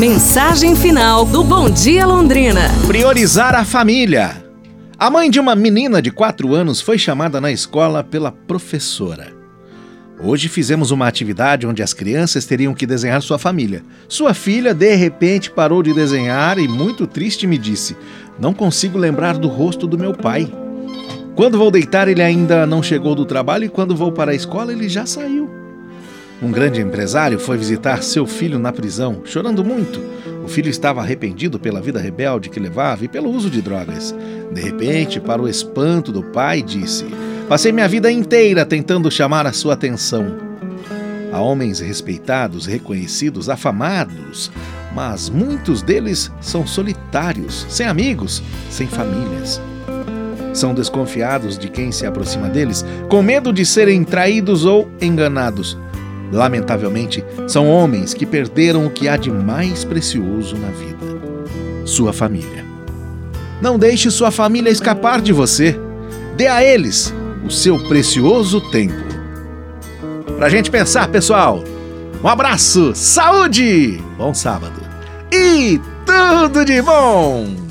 Mensagem final do Bom Dia Londrina. Priorizar a família. A mãe de uma menina de 4 anos foi chamada na escola pela professora. Hoje fizemos uma atividade onde as crianças teriam que desenhar sua família. Sua filha, de repente, parou de desenhar e, muito triste, me disse: Não consigo lembrar do rosto do meu pai. Quando vou deitar, ele ainda não chegou do trabalho e quando vou para a escola, ele já saiu. Um grande empresário foi visitar seu filho na prisão, chorando muito. O filho estava arrependido pela vida rebelde que levava e pelo uso de drogas. De repente, para o espanto do pai, disse: Passei minha vida inteira tentando chamar a sua atenção. Há homens respeitados, reconhecidos, afamados, mas muitos deles são solitários, sem amigos, sem famílias. São desconfiados de quem se aproxima deles, com medo de serem traídos ou enganados. Lamentavelmente, são homens que perderam o que há de mais precioso na vida: sua família. Não deixe sua família escapar de você. Dê a eles o seu precioso tempo. Pra gente pensar, pessoal. Um abraço, saúde, bom sábado e tudo de bom!